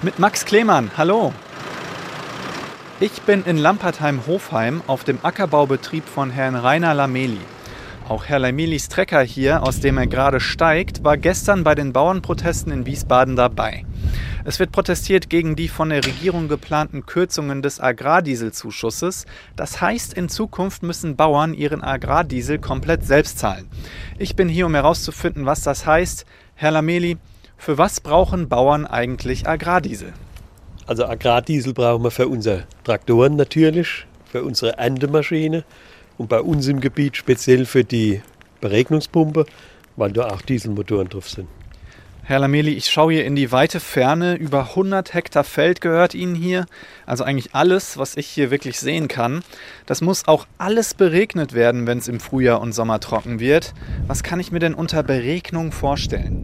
Mit Max Klemann, hallo. Ich bin in Lampertheim-Hofheim auf dem Ackerbaubetrieb von Herrn Rainer Lameli. Auch Herr Lamelis Trecker hier, aus dem er gerade steigt, war gestern bei den Bauernprotesten in Wiesbaden dabei. Es wird protestiert gegen die von der Regierung geplanten Kürzungen des Agrardieselzuschusses. Das heißt, in Zukunft müssen Bauern ihren Agrardiesel komplett selbst zahlen. Ich bin hier, um herauszufinden, was das heißt. Herr Lameli, für was brauchen Bauern eigentlich Agrardiesel? Also Agrardiesel brauchen wir für unsere Traktoren natürlich, für unsere Erntemaschine und bei uns im Gebiet speziell für die Beregnungspumpe, weil da auch Dieselmotoren drauf sind. Herr Lameli, ich schaue hier in die weite Ferne. Über 100 Hektar Feld gehört Ihnen hier. Also eigentlich alles, was ich hier wirklich sehen kann. Das muss auch alles beregnet werden, wenn es im Frühjahr und Sommer trocken wird. Was kann ich mir denn unter Beregnung vorstellen?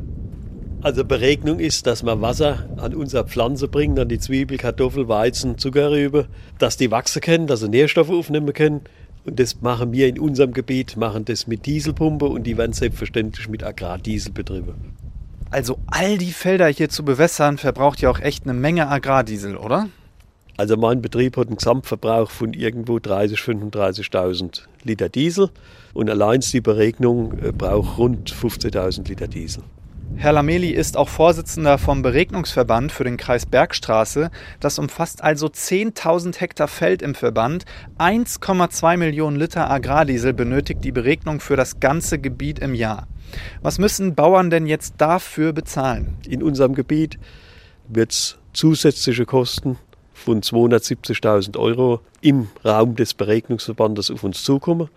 Also Beregnung ist, dass wir Wasser an unsere Pflanze bringen, an die Zwiebel, Kartoffel, Weizen, Zuckerrübe, dass die wachsen können, dass sie Nährstoffe aufnehmen können. Und das machen wir in unserem Gebiet, machen das mit Dieselpumpe und die werden selbstverständlich mit Agrardiesel betrieben. Also all die Felder hier zu bewässern, verbraucht ja auch echt eine Menge Agrardiesel, oder? Also mein Betrieb hat einen Gesamtverbrauch von irgendwo 30.000, 35.000 Liter Diesel und allein die Beregnung äh, braucht rund 15.000 Liter Diesel. Herr Lameli ist auch Vorsitzender vom Beregnungsverband für den Kreis Bergstraße. Das umfasst also 10.000 Hektar Feld im Verband. 1,2 Millionen Liter Agrardiesel benötigt die Beregnung für das ganze Gebiet im Jahr. Was müssen Bauern denn jetzt dafür bezahlen? In unserem Gebiet wird es zusätzliche Kosten von 270.000 Euro im Raum des Beregnungsverbandes auf uns zukommen.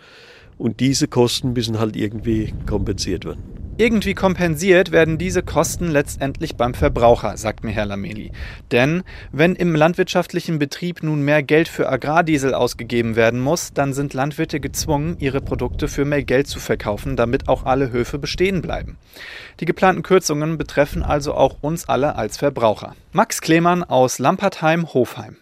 Und diese Kosten müssen halt irgendwie kompensiert werden. Irgendwie kompensiert werden diese Kosten letztendlich beim Verbraucher, sagt mir Herr Lameli. Denn wenn im landwirtschaftlichen Betrieb nun mehr Geld für Agrardiesel ausgegeben werden muss, dann sind Landwirte gezwungen, ihre Produkte für mehr Geld zu verkaufen, damit auch alle Höfe bestehen bleiben. Die geplanten Kürzungen betreffen also auch uns alle als Verbraucher. Max Klemann aus Lampertheim-Hofheim.